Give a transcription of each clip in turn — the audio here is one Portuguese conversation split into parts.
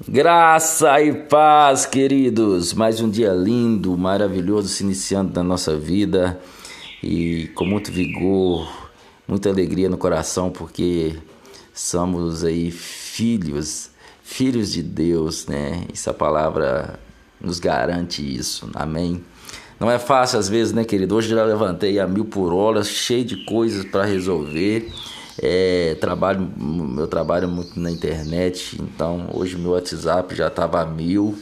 Graça e paz, queridos. Mais um dia lindo, maravilhoso se iniciando na nossa vida e com muito vigor, muita alegria no coração, porque somos aí filhos, filhos de Deus, né? Essa palavra nos garante isso. Amém. Não é fácil às vezes, né, querido? Hoje já levantei a mil por hora, cheio de coisas para resolver é, trabalho, meu trabalho é muito na internet, então hoje meu WhatsApp já estava a mil.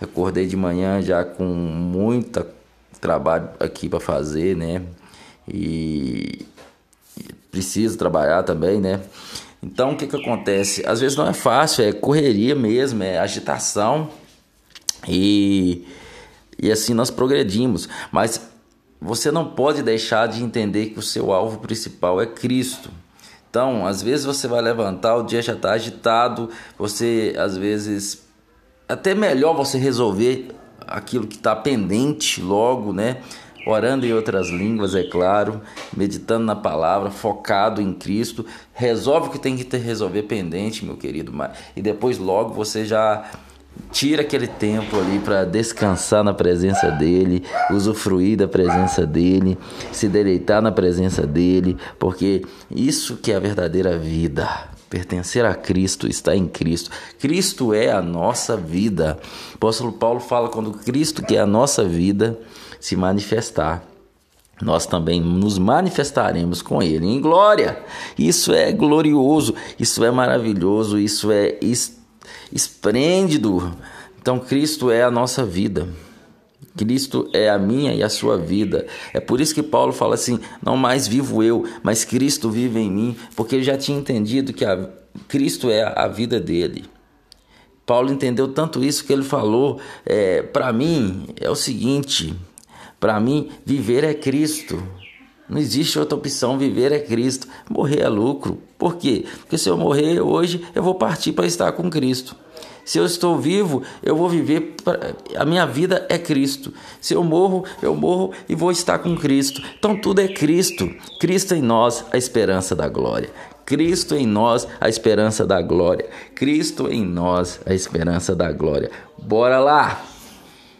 Acordei de manhã já com muita trabalho aqui para fazer, né? E preciso trabalhar também, né? Então o que que acontece? Às vezes não é fácil, é correria mesmo, é agitação e, e assim nós progredimos. Mas você não pode deixar de entender que o seu alvo principal é Cristo. Então, às vezes você vai levantar, o dia já está agitado, você às vezes até melhor você resolver aquilo que está pendente logo, né? Orando em outras línguas, é claro, meditando na palavra, focado em Cristo, resolve o que tem que resolver pendente, meu querido, e depois logo você já Tira aquele tempo ali para descansar na presença dele, usufruir da presença dele, se deleitar na presença dele, porque isso que é a verdadeira vida. Pertencer a Cristo, está em Cristo. Cristo é a nossa vida. O apóstolo Paulo fala quando Cristo, que é a nossa vida, se manifestar nós também nos manifestaremos com Ele em glória. Isso é glorioso, isso é maravilhoso, isso é esplêndido. Então, Cristo é a nossa vida. Cristo é a minha e a sua vida. É por isso que Paulo fala assim: não mais vivo eu, mas Cristo vive em mim, porque ele já tinha entendido que a, Cristo é a vida dele. Paulo entendeu tanto isso que ele falou: é, para mim é o seguinte, para mim viver é Cristo. Não existe outra opção, viver é Cristo, morrer é lucro. Por quê? Porque se eu morrer hoje, eu vou partir para estar com Cristo. Se eu estou vivo, eu vou viver. Pra... A minha vida é Cristo. Se eu morro, eu morro e vou estar com Cristo. Então tudo é Cristo. Cristo em nós, a esperança da glória. Cristo em nós, a esperança da glória. Cristo em nós, a esperança da glória. Bora lá!